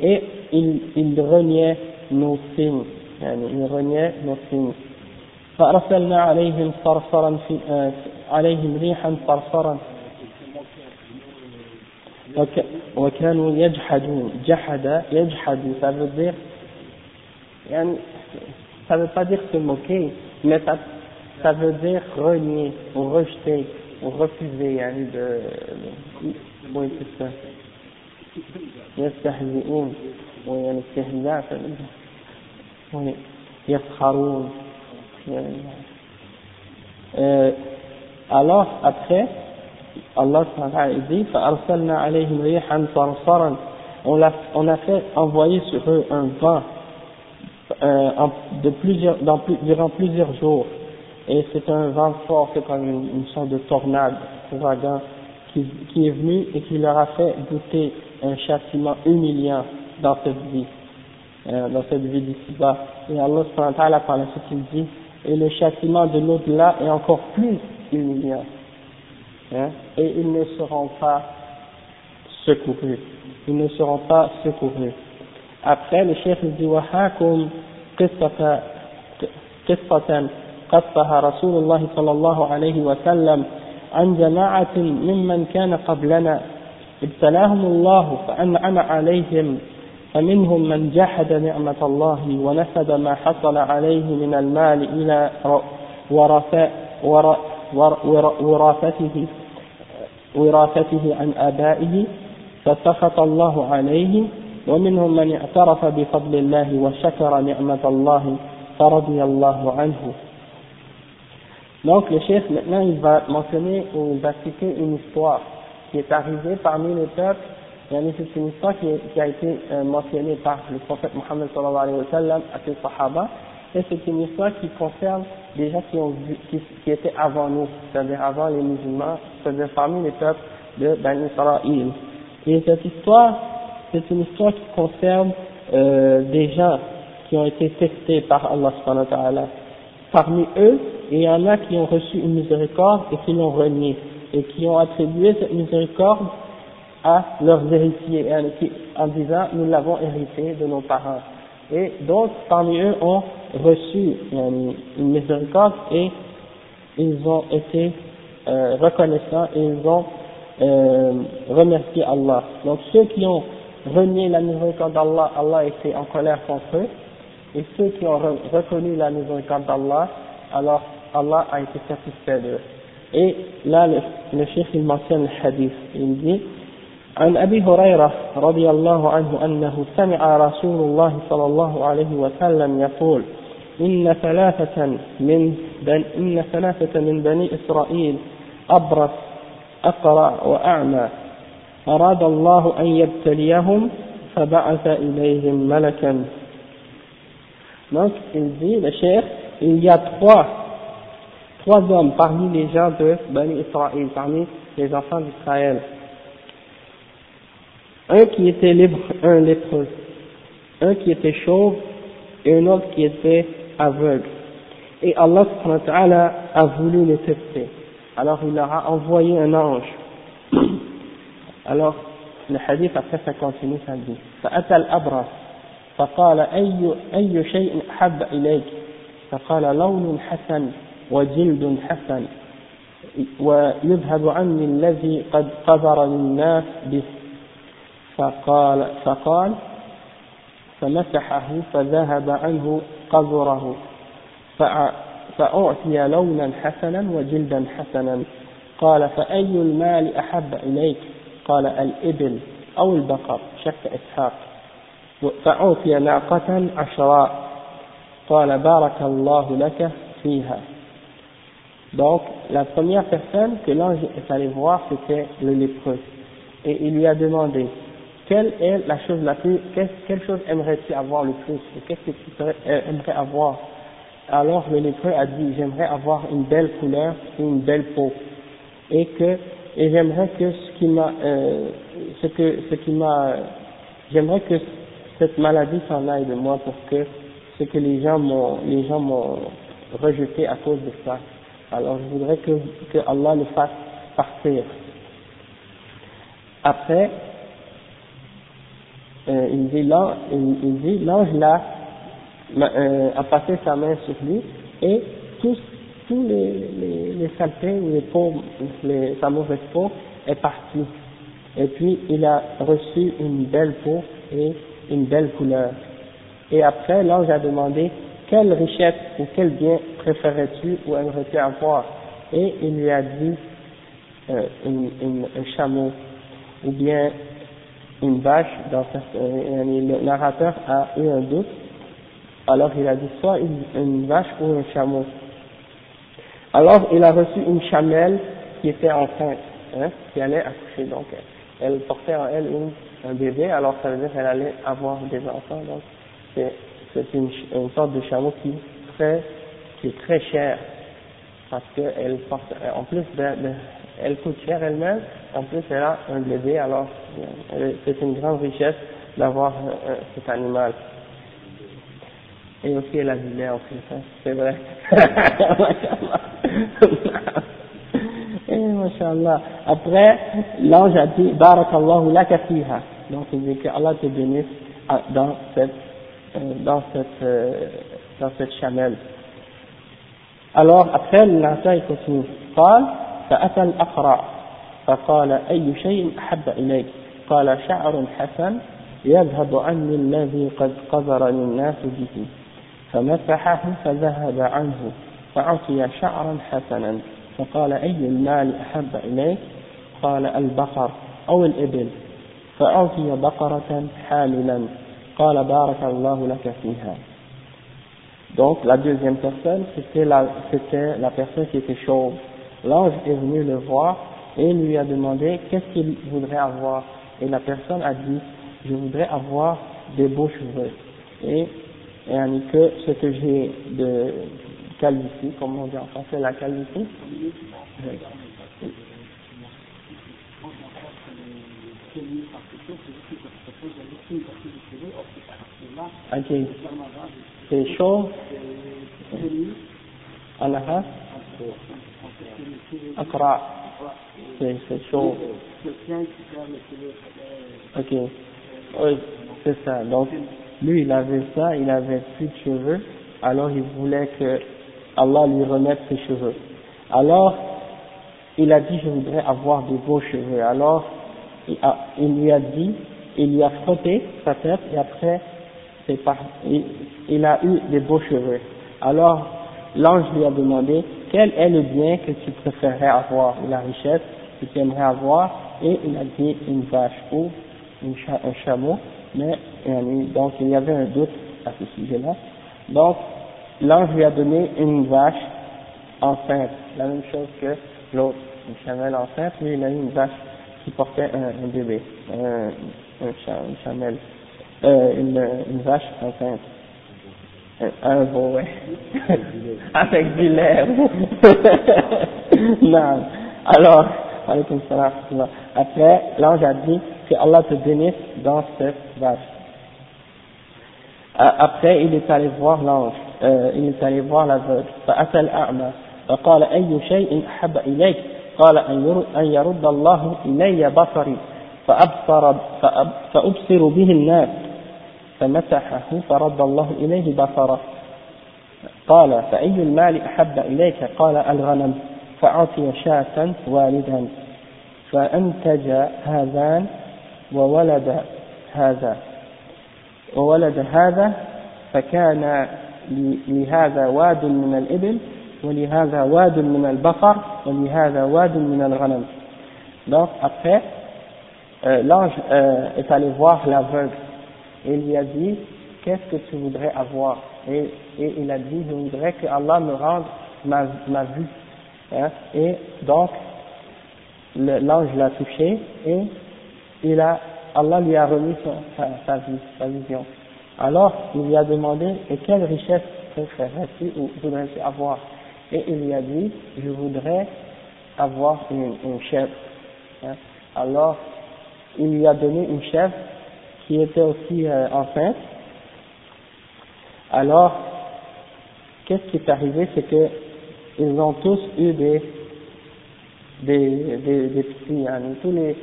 Et il, il reniait nos signes, il reniait nos signes. فأرسلنا عليهم صرصرا في عليهم ريحا صرصرا. وكانوا يجحدون جحد يجحد. Ça veut dire يعني ça veut pas dire se moquer mais ça, ça veut dire renier ou rejeter ou refuser يعني de oui c'est ça. يستهزئون ويعني استهزاء يسخرون. Euh, alors après Allah dit on a, on a fait envoyer sur eux un vent euh, de plusieurs, durant plusieurs jours. Et c'est un vent fort c'est comme une, sorte de tornade ouragan qui, qui est venu et qui leur a fait goûter un châtiment humiliant dans cette vie euh, dans cette vie d'ici-bas. Et Allah par la suite il dit et le châtiment de l'au-delà est encore plus humiliant. Hein, et ils ne seront pas secourus. Ils ne seront pas secourus. Après, le chef dit وحاكم قصة قصة قصها رسول الله صلى الله عليه وسلم عن جماعة ممن كان قبلنا ابتلاهم الله فأنعم عليهم فمنهم من جحد نعمة الله ونسب ما حصل عليه من المال إلى وراثته وراثته عن آبائه فسخط الله عليه ومنهم من اعترف بفضل الله وشكر نعمة الله فرضي الله عنه. Donc le chef maintenant il va mentionner ou il va citer une histoire qui est arrivée parmi les peuples c'est une histoire qui, a été mentionnée par le prophète Mohammed à ses sahaba, et c'est une histoire qui concerne des gens qui, étaient avant nous, c'est-à-dire avant les musulmans, c'est-à-dire parmi les peuples de Bani Israël. Et cette histoire, c'est une histoire qui concerne euh, des gens qui ont été testés par Allah subhanahu wa ta'ala. Parmi eux, il y en a qui ont reçu une miséricorde et qui l'ont renié, et qui ont attribué cette miséricorde à leurs héritiers, en disant nous l'avons hérité de nos parents. Et d'autres parmi eux ont reçu une miséricorde et ils ont été euh, reconnaissants et ils ont euh, remercié Allah. Donc ceux qui ont renié la miséricorde d'Allah, Allah était en colère contre eux, et ceux qui ont reconnu la miséricorde d'Allah, alors Allah a été satisfait d'eux. Et là, le, le chef il mentionne le hadith, il dit عن أبي هريرة رضي الله عنه أنه سمع رسول الله صلى الله عليه وسلم يقول إن ثلاثة من بن إن ثلاثة من بني إسرائيل أبرص أقرع وأعمى أراد الله أن يبتليهم فبعث إليهم ملكا Donc, il dit, le chef, il y a trois, trois hommes parmi les gens de Bani Israël, parmi les enfants d'Israël. Un qui était libre, un lépreux, un qui était chauve et un autre qui était aveugle. Et Allah a voulu les tester. Alors il leur a envoyé un ange. Alors le hadith après ça continue, ça dit فأتى الأبرص فقال أي أي شيء أحب إليك فقال لون حسن وجلد حسن ويذهب عني الذي قد قذر الناس به فقال فقال فمسحه فذهب عنه قذره فأعطي لونا حسنا وجلدا حسنا. قال فأي المال أحب إليك؟ قال الإبل أو البقر شك إسحاق. فأعطي ناقة عشراء. قال بارك الله لك فيها. Donc, la première personne que l'ange est allé voir, c'était le lépreux. Et il lui a demandé, quelle est la chose la plus, quelle chose aimerais-tu avoir le plus Qu'est-ce que tu euh, aimerais avoir? Alors le lépreux a dit, j'aimerais avoir une belle couleur et une belle peau. Et que, et j'aimerais que ce qui m'a, euh, ce que, ce qui m'a, j'aimerais que cette maladie s'en aille de moi pour que ce que les gens m'ont, les gens m'ont rejeté à cause de ça. Alors je voudrais que, que Allah le fasse partir. Après, euh, il dit l'ange, il, dit l'ange là euh, a passé sa main sur lui et tous tous les, les, les saletés ou les peaux, les, sa mauvaise peau est partie. Et puis il a reçu une belle peau et une belle couleur. Et après l'ange a demandé quelle richesse ou quel bien préférais-tu ou aimerais-tu avoir? Et il lui a dit euh, un chameau ou bien une vache, dans le narrateur a eu un doute, alors il a dit soit une, vache ou un chameau. Alors il a reçu une chamelle qui était enceinte, hein, qui allait accoucher, donc elle portait en elle un bébé, alors ça veut dire qu'elle allait avoir des enfants, donc c'est une, sorte de chameau qui, très, qui est très cher, parce qu'elle porte, en plus elle coûte cher elle-même, en plus elle a un bébé, alors c'est une grande richesse d'avoir euh, cet animal. Et aussi elle a du lait en plus, hein, c'est vrai. Et machallah. Après, l'ange a dit, Barakallahu laka fiha. Donc il dit que Allah te bénisse ah, dans cette, euh, dans cette, euh, dans cette chamelle. Alors après, l'instant il continue. قال فأتى الأقرع فقال أي شيء أحب إليك؟ قال شعر حسن يذهب عني الذي قد قذرني الناس به. فمسحه فذهب عنه فعطي شعرا حسنا. فقال أي المال أحب إليك؟ قال البقر أو الإبل. فأعطي بقرة حاملا. قال بارك الله لك فيها. Donc la deuxième personne, c'était la, la personne qui était chauve. L'ange est venu le voir et lui a demandé qu'est-ce qu'il voudrait avoir? Et la personne a dit, je voudrais avoir des beaux cheveux. Et, et que ce que j'ai de calvitie, comme on dit en français, la calvitie. Ok. C'est chaud? Anaha Akra. C'est. Ok. C'est ça. Donc, lui, il avait ça, il avait plus de cheveux, alors il voulait que Allah lui remette ses cheveux. Alors, il a dit, je voudrais avoir de beaux cheveux. Alors, il, lui a dit, il lui a frotté sa tête et après, il, il, a eu des beaux cheveux. Alors, l'ange lui a demandé, quel est le bien que tu préférerais avoir, la richesse que tu aimerais avoir, et il a dit une vache ou un chameau, mais donc il y avait un doute à ce sujet-là. Donc, l'ange lui a donné une vache enceinte, la même chose que l'autre, une chamelle enceinte, mais il a eu une vache qui portait un, bébé, un, une chamelle, euh, une, une vache enceinte Un veau, ouais. Avec du lait. non. Alors, après, l'ange a dit que Allah te bénisse dans cette vache. Après, il est allé voir l'ange, euh, il est allé voir l'aveugle. فأتى الأعمى فقال أي شيء أحب إليك قال أن يرد الله إلي بصري فأبصر فأبصر به الناس فمسحه فرد الله إليه بصره. قال فأي المال أحب إليك؟ قال الغنم. فأعطي شاة والدا. فأنتج هذان وولد هذا. وولد هذا فكان لهذا واد من الإبل ولهذا واد من البقر ولهذا واد من الغنم. Donc après euh, l'ange euh, est allé voir l'aveugle. Et lui a dit qu'est-ce que tu voudrais avoir? Et, et il a dit je voudrais que Allah me rende ma, ma vue hein, et donc l'ange l'a touché et il a Allah lui a remis sa, sa, vie, sa vision. Alors, il lui a demandé, et quelle richesse préférerais-tu ou voudrais-tu avoir? Et il lui a dit, je voudrais avoir une, une chèvre. Hein? Alors, il lui a donné une chèvre qui était aussi euh, enceinte. Alors, qu'est-ce qui est arrivé? C'est que ils ont tous eu des, des, des, des petits, hein, tous les,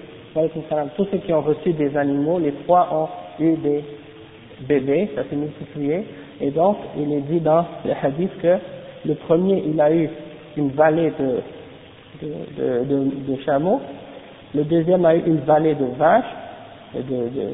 tous ceux qui ont reçu des animaux, les trois ont eu des bébés, ça s'est multiplié, et donc il est dit dans le hadith que le premier il a eu une vallée de, de, de, de, chameaux, le deuxième a eu une vallée de vaches, de, de,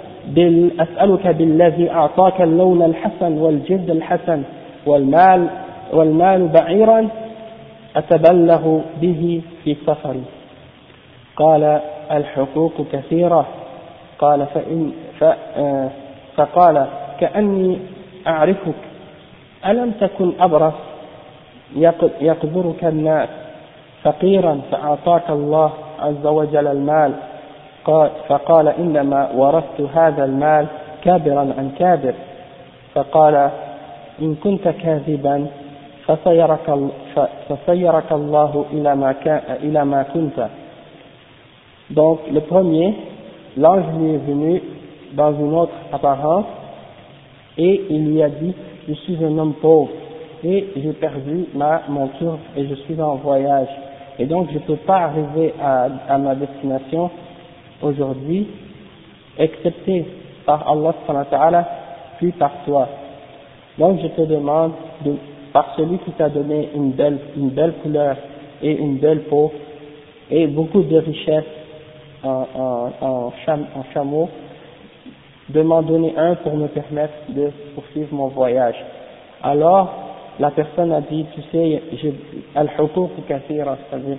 بال أسألك بالذي أعطاك اللون الحسن والجلد الحسن والمال والمال بعيرا أتبلغ به في سفري قال الحقوق كثيرة. قال فإن آه، فقال كأني أعرفك ألم تكن أبرص يقدرك الناس فقيرا فأعطاك الله عز وجل المال؟ قال فقال إنما ورثت هذا المال كابرا عن كابر فقال إن كنت كاذبا فسيرك, فسيرك الله إلى ما, إلى ما كنت Donc le premier l'ange lui est venu dans une autre apparence et il lui a dit je suis un homme pauvre et j'ai perdu ma monture et je suis en voyage et donc je ne peux pas arriver à, à ma destination aujourd'hui excepté par Allah puis par toi donc je te demande de, par celui qui t'a donné une belle, une belle couleur et une belle peau et beaucoup de richesses en, en, chameau, de m'en donner un pour me permettre de poursuivre mon voyage. Alors, la personne a dit, tu sais, kathira, c'est-à-dire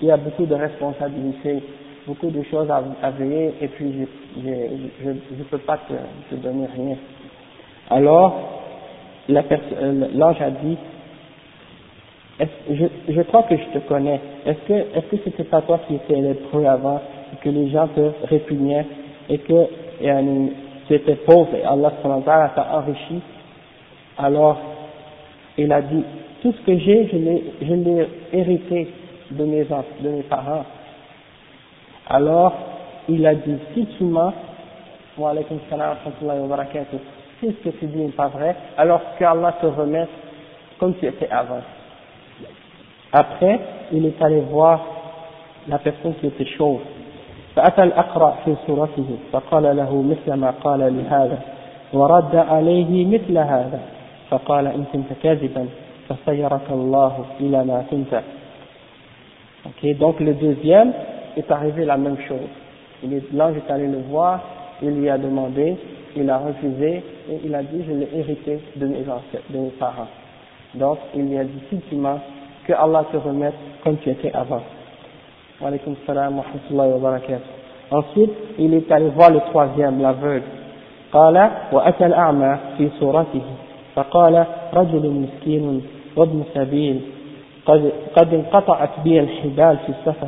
il y a beaucoup de responsabilités, beaucoup de choses à, à veiller, et puis je ne peux pas te, te, donner rien. Alors, l'ange a dit, je, je crois que je te connais. Est-ce que, est-ce que c'était pas toi qui étais lépreux avant, et que les gens te répugnaient, et que yani, tu étais pauvre et Allah t'a enrichi? Alors, il a dit, tout ce que j'ai, je l'ai, hérité de mes, de mes parents Alors, il a dit, si tu mens, wa alaykum salam wa rahmatullahi wa barakatuh, si ce que tu dis n'est pas vrai, alors qu'Allah te remette comme tu étais avant. Après, il est allé voir la personne qui était chauve. فأتى الأقرأ في صورته فقال له مثل ما قال لهذا ورد عليه مثل هذا فقال إن كنت كاذبا فسيرك الله إلى ما كنت Ok, donc le deuxième est arrivé la même chose. Il est- L'ange est allé le voir, il lui a demandé, il a refusé et il a dit je l'ai hérité de mes ancêtres, de mes parents. Donc il lui a dit si tu mens, que Allah te remette comme tu étais avant. Wa alaykum salam wa rahmatullahi wa barakatuh. Ensuite, il est allé voir le troisième, l'aveugle. قال وأتى الأعمى في صورته فقال رجل مسكين وابن سبيل قد, قد انقطعت بي الحبال في السفر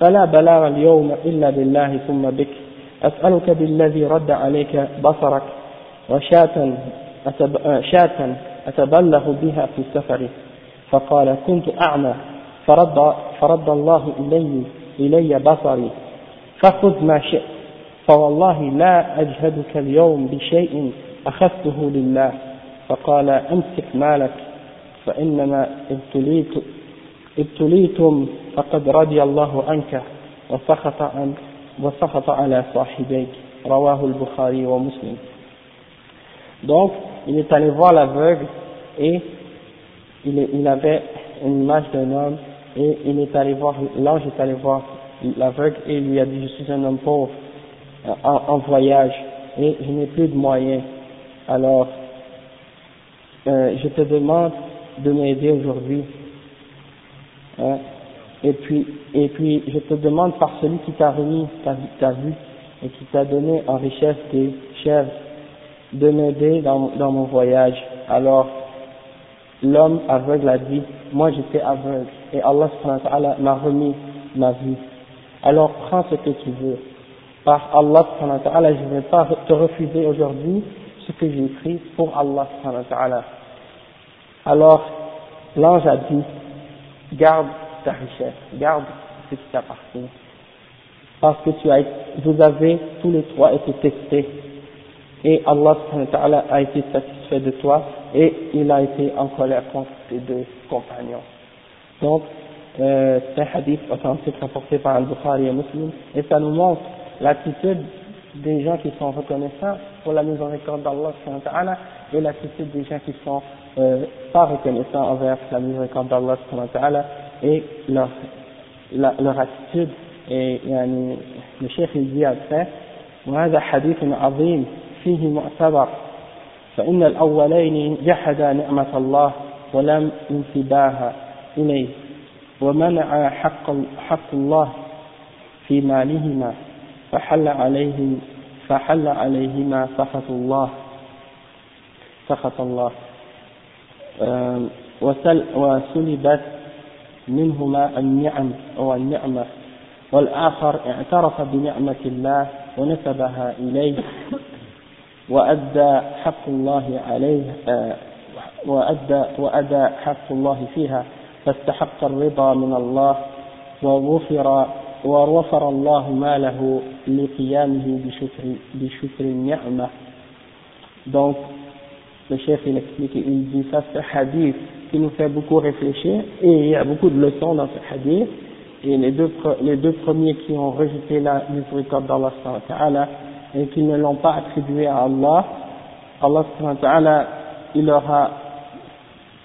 فلا بلاغ اليوم إلا بالله ثم بك. أسألك بالذي رد عليك بصرك وشاة شاة أتبلغ بها في السفر. فقال كنت أعمى. فرد, فرد الله إلي, إلي بصري. فخذ ما شئت. فوالله لا أجهدك اليوم بشيء أخذته لله. فقال أمسك مالك فإنما ابتليت ابتليتم فقد رضي الله عنك وسخط عن وسخط على صاحبيك رواه البخاري ومسلم donc il est allé voir l'aveugle et il, est- il avait une image d'un homme et il est allé voir l'ange est allé voir l'aveugle et il lui a dit je suis un homme pauvre euh, en, en voyage et je n'ai plus de moyens alors euh, je te demande de m'aider aujourd'hui. Hein. Et puis, et puis, je te demande par celui qui t'a remis ta, ta vue et qui t'a donné en richesse tes chèvres de m'aider dans, dans mon voyage. Alors, l'homme aveugle a dit, moi j'étais aveugle et Allah m'a remis ma vue. Alors prends ce que tu veux. Par Allah je ne vais pas te refuser aujourd'hui ce que j'ai pris pour Allah. Alors, l'ange a dit, garde ta richesse, garde ce qui t'appartient. Parce que tu as, vous avez tous les trois été testés. Et Allah a été satisfait de toi et il a été en colère contre tes deux compagnons. Donc, euh, c'est un hadith authentique rapporté par Al-Bukhari et Muslim et ça nous montre l'attitude des gens qui sont reconnaissants pour la miséricorde d'Allah et l'attitude des gens qui sont euh, pas reconnaissants envers la miséricorde d'Allah et leur, la- leur attitude et يعني الشيخ يجي après وهذا حديث عظيم فيه معتبر فإن الأولين جحدا نعمة الله ولم انتباه إليه ومنع حق, حق الله في مالهما فحل عليهم فحل عليهما سخط الله سخط الله وسلبت منهما النعم أو النعمة والآخر اعترف بنعمة الله ونسبها إليه وأدى حق الله عليه وأدى وأدى حق الله فيها فاستحق الرضا من الله وغفر ووفر الله ماله لقيامه بشكر بشكر النعمة. Donc le chef il explique il dit ça c'est un hadith qui nous fait beaucoup réfléchir et il y a beaucoup de leçons dans ce hadith. Et les deux, les deux premiers qui ont rejeté la miséricorde d'Allah et qui ne l'ont pas attribué à Allah Allah il leur a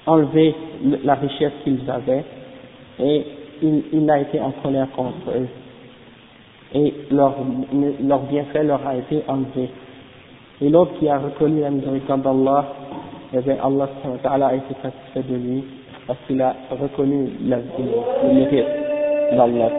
enlevé le- la richesse qu'ils avaient et il, il a été en colère contre eux. Et leur, leur bienfait leur a été enlevé et l'autre qui a reconnu la miséricorde d'Allah, eh bien Allah a été satisfait de lui parce qu'il a reconnu la, le mérite d'Allah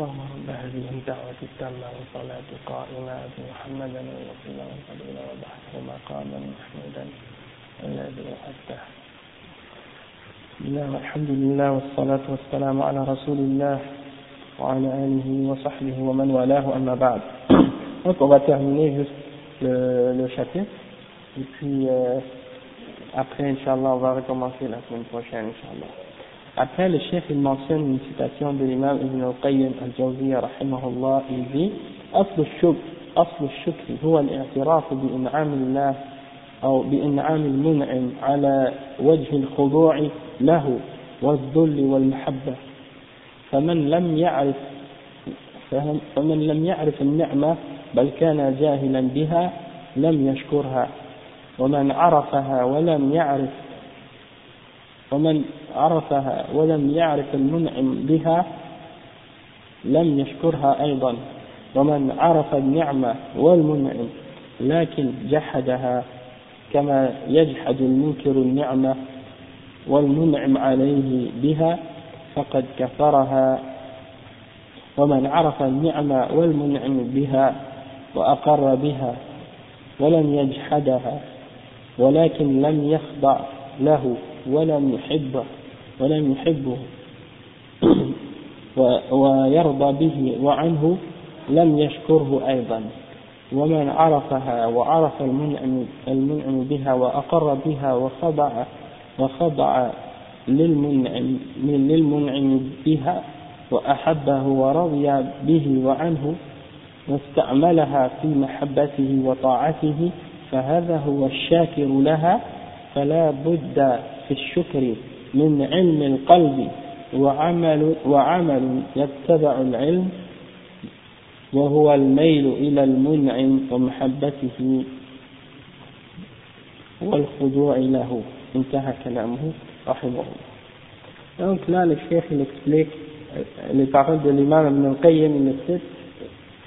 اللهم رب هذه الدعوة التامة والصلاة القائمة محمدا وصلى الله صلى الله عليه وسلم مقاما محمودا الذي وعدته. بسم الحمد لله والصلاة والسلام على رسول الله وعلى آله وصحبه ومن والاه أما بعد. Donc on va terminer juste le, le chapitre et puis euh, après, Inch'Allah, on va recommencer la semaine prochaine, Inch'Allah. Après le chef il mentionne une citation de l'imam Ibn al-Qayyim al-Jawziyya rahimahullah. Il dit أصل الشكر أصل الشكر هو الاعتراف بإنعام الله أو بإنعام المنعم على وجه الخضوع له والذل والمحبة فمن لم يعرف فمن لم يعرف النعمة بل كان جاهلا بها لم يشكرها. ومن عرفها ولم يعرف ومن عرفها ولم يعرف المنعم بها لم يشكرها أيضا. ومن عرف النعمة والمنعم لكن جحدها كما يجحد المنكر النعمة والمنعم عليه بها فقد كفرها. ومن عرف النعمة والمنعم بها وأقر بها ولم يجحدها ولكن لم يخضع له ولم يحبه ولم يحبه. ويرضى به وعنه لم يشكره أيضا. ومن عرفها وعرف المنعم, المنعم بها وأقر بها وخضع وخضع للمنعم, للمنعم بها وأحبه ورضي به وعنه واستعملها في محبته وطاعته فهذا هو الشاكر لها فلا بد في الشكر من علم القلب وعمل, وعمل يتبع العلم وهو الميل إلى المنعم ومحبته والخضوع له انتهى كلامه رحمه Donc là, le chef, il explique euh, les paroles de l'imam Ibn al-Qayyim, il cite,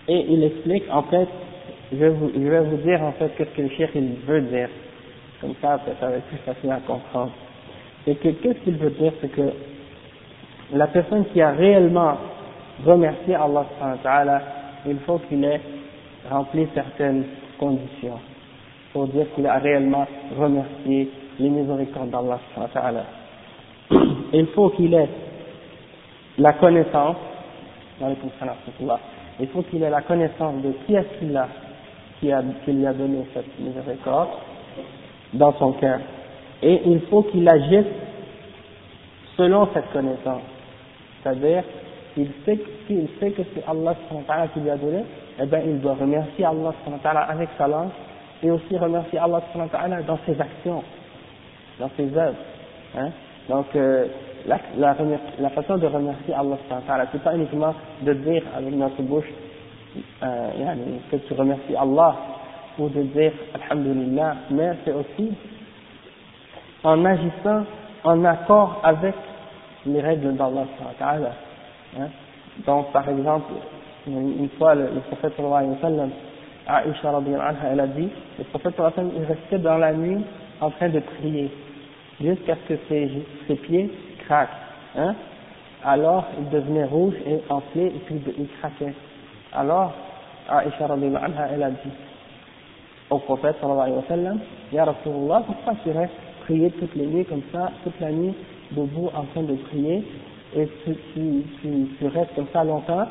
et il explique, en fait, je vais vous, je vais vous dire, en fait, qu'est-ce que le chef, il veut dire. Comme ça, ça va être plus facile à comprendre. C'est que, qu'est-ce qu'il veut dire, c'est que la personne qui a réellement remercié Allah, il faut qu'il ait rempli certaines conditions pour dire qu'il a réellement remercié les miséricordes d'Allah. Il faut qu'il ait la connaissance, il faut qu'il ait la connaissance de qui est-ce qu'il a, qui, a, qui lui a donné cette miséricorde dans son cœur. Et il faut qu'il agisse selon cette connaissance. C'est-à-dire, il sait, qu'il sait que c'est Allah qui lui a donné, eh bien, il doit remercier Allah avec sa langue et aussi remercier Allah dans ses actions dans ses œuvres. Hein. Donc, euh, la, la, la, façon de remercier Allah, c'est pas uniquement de dire avec notre bouche euh, que tu remercies Allah ou de dire Alhamdulillah, mais c'est aussi en agissant en accord avec les règles d'Allah. Hein. Donc, par exemple, une fois le, prophète sallallahu alayhi wa sallam, Aisha anha, elle a dit, le prophète sallallahu alayhi wa sallam, il restait dans la nuit en train de prier jusqu'à ce que ses, ses pieds craquent. Hein? Alors, il devenait rouge et enflé et puis il craquait. Alors, Aisha anha, elle a dit au prophète sallallahu alayhi wa sallam, Ya Rasulullah, pourquoi tu restes prier toutes les nuits comme ça, toute la nuit, debout en train de prier, et tu, restes comme ça longtemps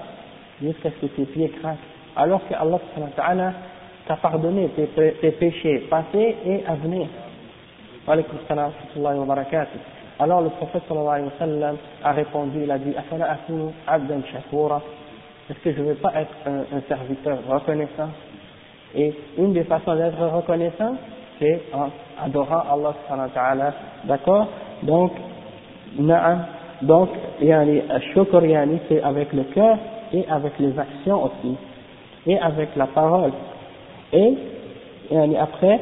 jusqu'à ce que tes pieds craquent. Alors que Allah t'a pardonné tes, tes péchés passés et à venir. Alors le prophète a répondu, il a dit. Est-ce que je ne vais pas être un, un serviteur reconnaissant? Et une des façons d'être reconnaissant, en adorant Allah subhanahu wa ta'ala. D'accord? Donc, na'am. Donc, yani, shukr, yani, c'est avec le cœur et avec les actions aussi. Et avec la parole. Et, après,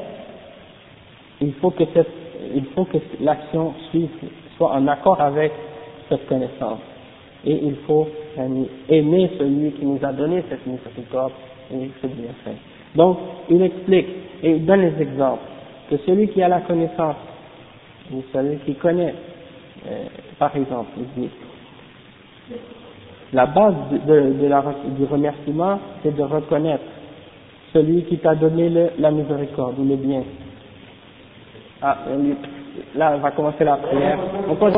il faut que cette, il faut que l'action soit en accord avec cette connaissance. Et il faut aimer celui qui nous a donné cette miséricorde et ce bienfait. Donc, il explique et il donne les exemples que celui qui a la connaissance, ou celui qui connaît, euh, par exemple, la base du remerciement, c'est de reconnaître celui qui t'a donné la miséricorde ou le bien. Ah, là, on va commencer la prière.